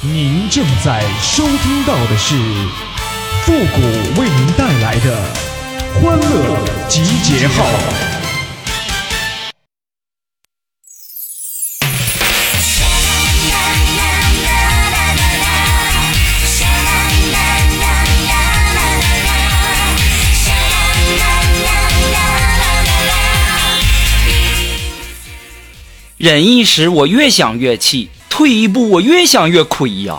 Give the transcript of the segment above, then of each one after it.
您正在收听到的是复古为您带来的欢乐集结号。忍一时，我越想越气；退一步，我越想越亏呀。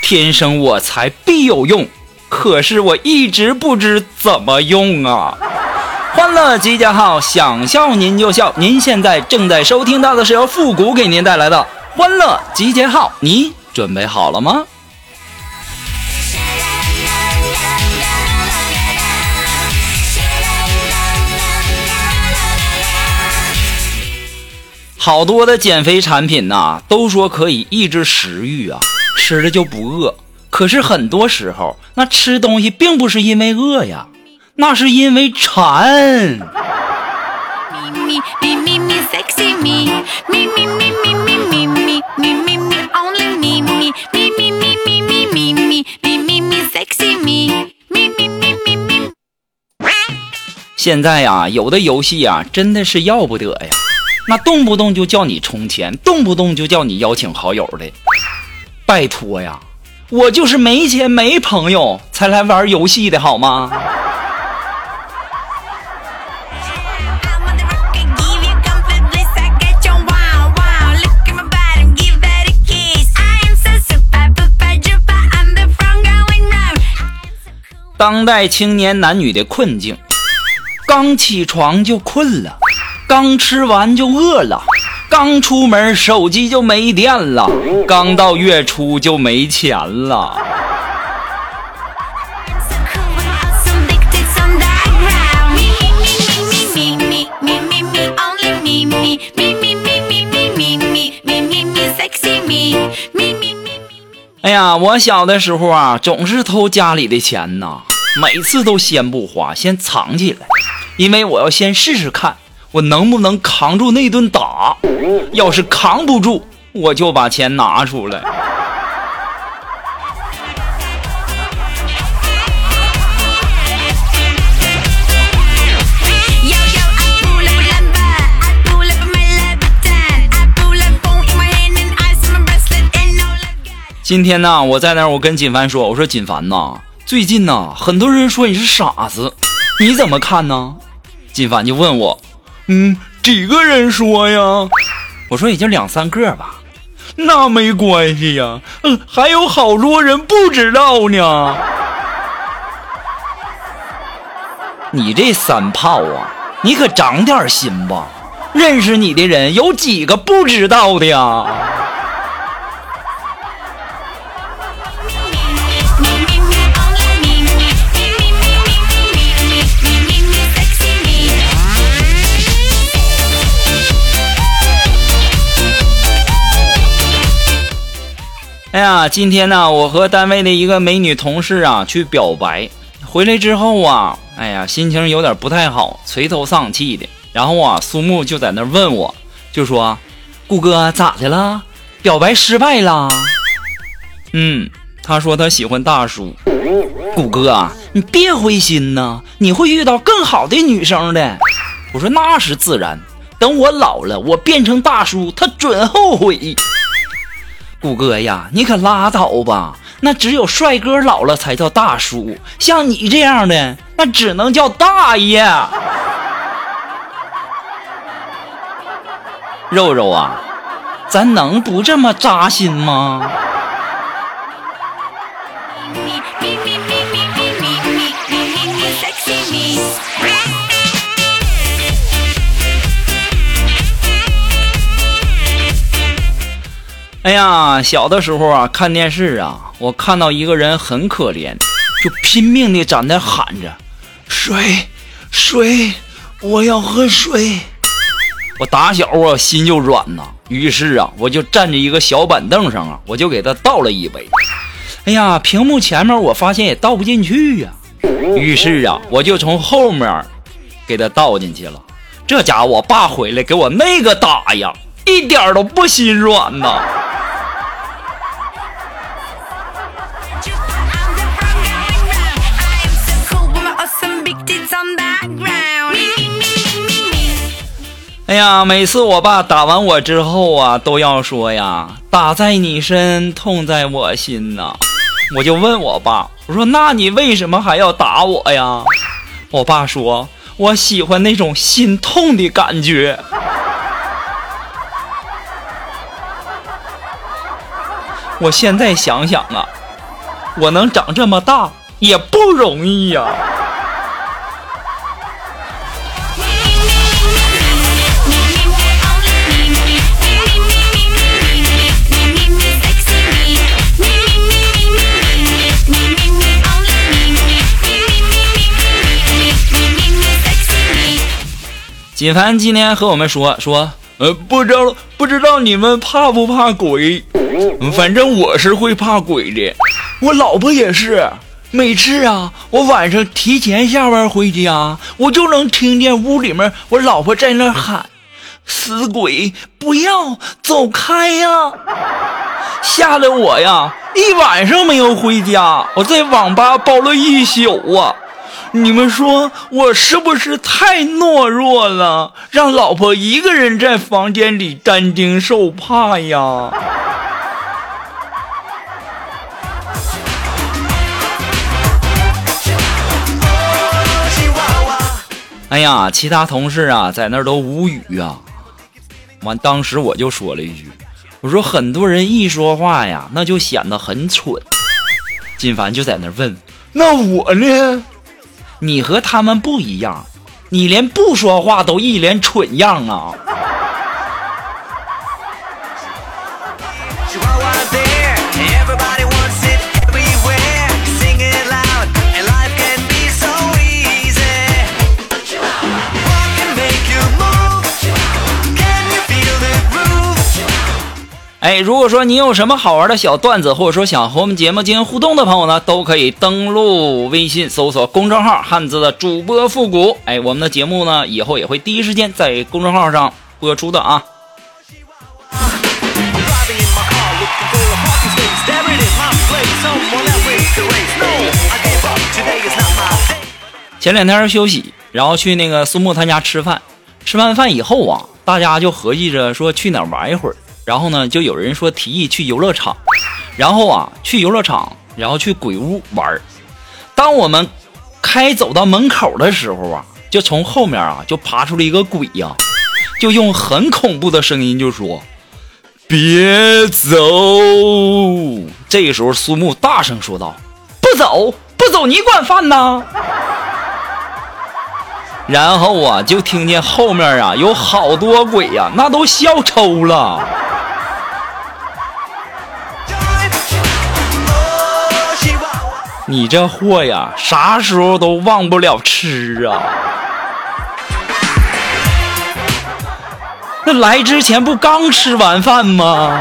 天生我材必有用，可是我一直不知怎么用啊。欢乐集结号，想笑您就笑。您现在正在收听到的是由复古给您带来的欢乐集结号，你准备好了吗？好多的减肥产品呐，都说可以抑制食欲啊，吃了就不饿。可是很多时候，那吃东西并不是因为饿呀，那是因为馋。现在呀，有的游戏呀，真的是要不得呀。那动不动就叫你充钱，动不动就叫你邀请好友的，拜托呀，我就是没钱没朋友才来玩游戏的好吗？当代青年男女的困境，刚起床就困了。刚吃完就饿了，刚出门手机就没电了，刚到月初就没钱了。哎呀，我小的时候啊，总是偷家里的钱呐，每次都先不花，先藏起来，因为我要先试试看。我能不能扛住那顿打？要是扛不住，我就把钱拿出来。今天呢，我在那儿，我跟锦凡说：“我说锦凡呐，最近呐，很多人说你是傻子，你怎么看呢？”锦凡就问我。嗯，几个人说呀？我说也就两三个吧。那没关系呀，嗯，还有好多人不知道呢。你这三炮啊，你可长点心吧。认识你的人有几个不知道的呀？哎呀，今天呢，我和单位的一个美女同事啊去表白，回来之后啊，哎呀，心情有点不太好，垂头丧气的。然后啊，苏木就在那问我，就说：“顾哥咋的了？表白失败了？”嗯，他说他喜欢大叔。顾哥啊，你别灰心呐，你会遇到更好的女生的。我说那是自然，等我老了，我变成大叔，他准后悔。谷哥呀，你可拉倒吧！那只有帅哥老了才叫大叔，像你这样的，那只能叫大爷。肉肉啊，咱能不这么扎心吗？哎呀，小的时候啊，看电视啊，我看到一个人很可怜，就拼命的在那喊着：“水，水，我要喝水。”我打小啊心就软呐，于是啊，我就站着一个小板凳上啊，我就给他倒了一杯。哎呀，屏幕前面我发现也倒不进去呀，于是啊，我就从后面给他倒进去了。这家伙，我爸回来给我那个打呀，一点都不心软呐。哎呀，每次我爸打完我之后啊，都要说呀：“打在你身，痛在我心呐。”我就问我爸：“我说那你为什么还要打我呀？”我爸说：“我喜欢那种心痛的感觉。”我现在想想啊，我能长这么大也不容易呀。锦凡今天和我们说说，呃，不知道不知道你们怕不怕鬼？反正我是会怕鬼的，我老婆也是。每次啊，我晚上提前下班回家，我就能听见屋里面我老婆在那喊：“死鬼，不要走开呀！”吓得我呀，一晚上没有回家，我在网吧包了一宿啊。你们说我是不是太懦弱了，让老婆一个人在房间里担惊受怕呀？哎呀，其他同事啊，在那儿都无语啊。完，当时我就说了一句：“我说很多人一说话呀，那就显得很蠢。”金凡就在那儿问：“那我呢？”你和他们不一样，你连不说话都一脸蠢样啊！哎，如果说你有什么好玩的小段子，或者说想和我们节目进行互动的朋友呢，都可以登录微信搜索公众号“汉字的主播复古”。哎，我们的节目呢，以后也会第一时间在公众号上播出的啊。前两天休息，然后去那个苏木他家吃饭，吃完饭以后啊，大家就合计着说去哪玩一会儿。然后呢，就有人说提议去游乐场，然后啊，去游乐场，然后去鬼屋玩当我们开走到门口的时候啊，就从后面啊就爬出了一个鬼呀，就用很恐怖的声音就说：“别走！”这个时候，苏木大声说道：“不走，不走，你管饭呐！”然后啊，就听见后面啊有好多鬼呀，那都笑抽了。你这货呀，啥时候都忘不了吃啊！那来之前不刚吃完饭吗？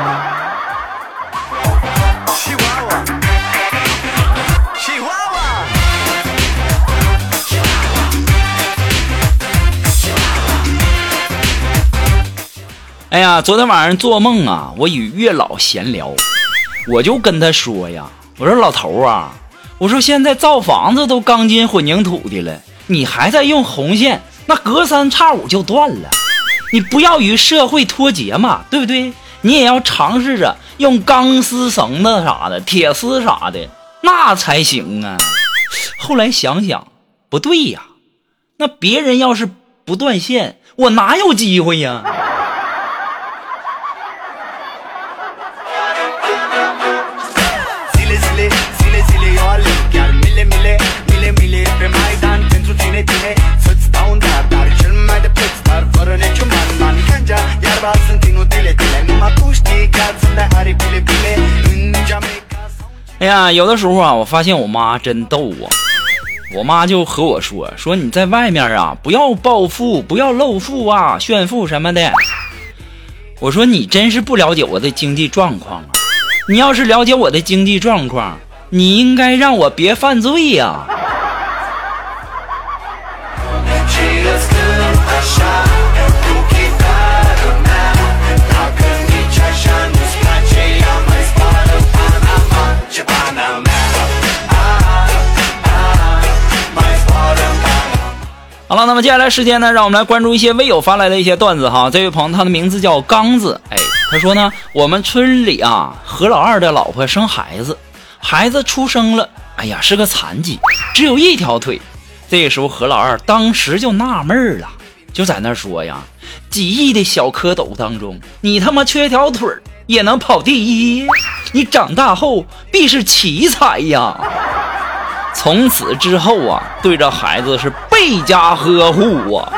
哎呀，昨天晚上做梦啊，我与月老闲聊，我就跟他说呀，我说老头啊。我说现在造房子都钢筋混凝土的了，你还在用红线，那隔三差五就断了。你不要与社会脱节嘛，对不对？你也要尝试着用钢丝绳子啥的、铁丝啥的，那才行啊。后来想想，不对呀，那别人要是不断线，我哪有机会呀？哎呀，有的时候啊，我发现我妈真逗啊。我妈就和我说：“说你在外面啊，不要暴富，不要露富啊，炫富什么的。”我说：“你真是不了解我的经济状况啊！你要是了解我的经济状况，你应该让我别犯罪呀。”了，那么接下来时间呢，让我们来关注一些微友发来的一些段子哈。这位朋友他的名字叫刚子，哎，他说呢，我们村里啊，何老二的老婆生孩子，孩子出生了，哎呀，是个残疾，只有一条腿。这时候何老二当时就纳闷了，就在那说呀，几亿的小蝌蚪当中，你他妈缺条腿也能跑第一，你长大后必是奇才呀。从此之后啊，对着孩子是倍加呵护啊。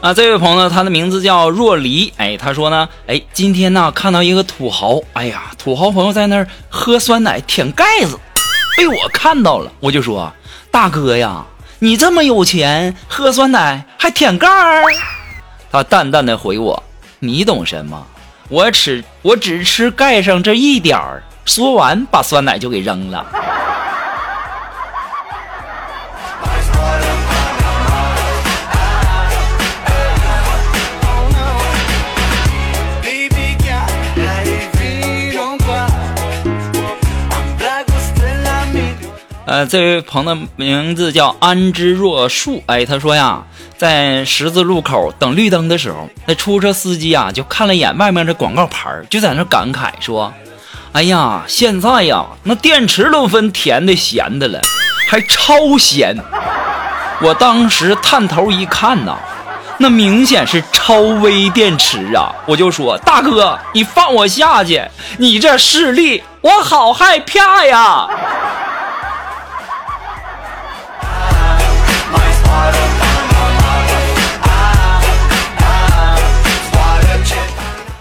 啊，这位朋友，他的名字叫若离，哎，他说呢，哎，今天呢看到一个土豪，哎呀，土豪朋友在那儿喝酸奶舔盖子，被我看到了，我就说，大哥呀。你这么有钱，喝酸奶还舔盖儿？他淡淡的回我：“你懂什么？我吃，我只吃盖上这一点儿。”说完，把酸奶就给扔了。这位朋友的名字叫安之若树，哎，他说呀，在十字路口等绿灯的时候，那出租车司机啊就看了一眼外面的广告牌，就在那感慨说：“哎呀，现在呀，那电池都分甜的咸的了，还超咸。”我当时探头一看呐，那明显是超微电池啊！我就说：“大哥，你放我下去，你这势力，我好害怕呀！”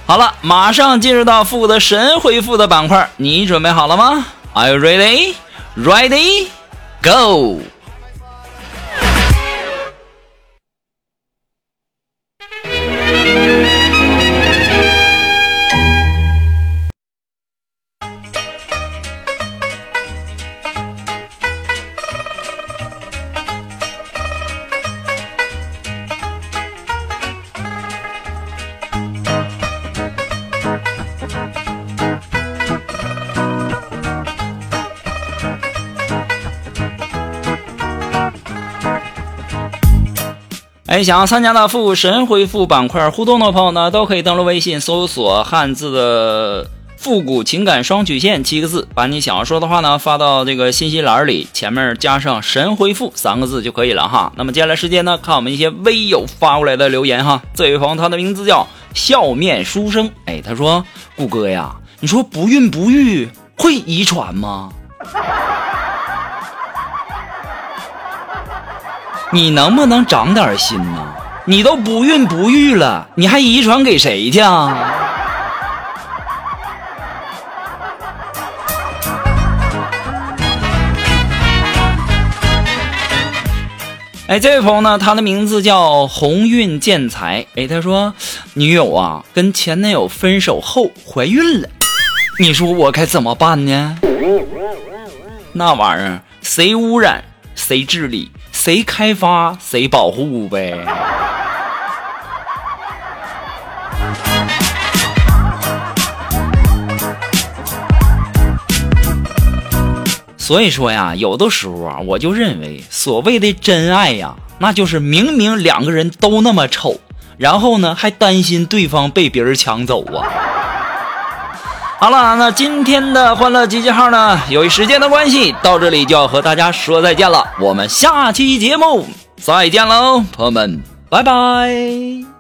好了，马上进入到负责神回复的板块，你准备好了吗？Are you ready? Ready? Go! 想要参加到复神回复板块互动的朋友呢，都可以登录微信搜索汉字的“复古情感双曲线”七个字，把你想要说的话呢发到这个信息栏里，前面加上“神回复”三个字就可以了哈。那么接下来时间呢，看我们一些微友发过来的留言哈。这位朋友他的名字叫笑面书生，哎，他说：“顾哥呀，你说不孕不育会遗传吗？”你能不能长点心呢？你都不孕不育了，你还遗传给谁去啊？哎，这位朋友呢，他的名字叫鸿运建材。哎，他说女友啊跟前男友分手后怀孕了，你说我该怎么办呢？那玩意儿谁污染谁治理。谁开发谁保护呗。所以说呀，有的时候啊，我就认为所谓的真爱呀，那就是明明两个人都那么丑，然后呢还担心对方被别人抢走啊。好了，那今天的欢乐集结号呢，由于时间的关系，到这里就要和大家说再见了。我们下期节目再见喽，朋友们，拜拜。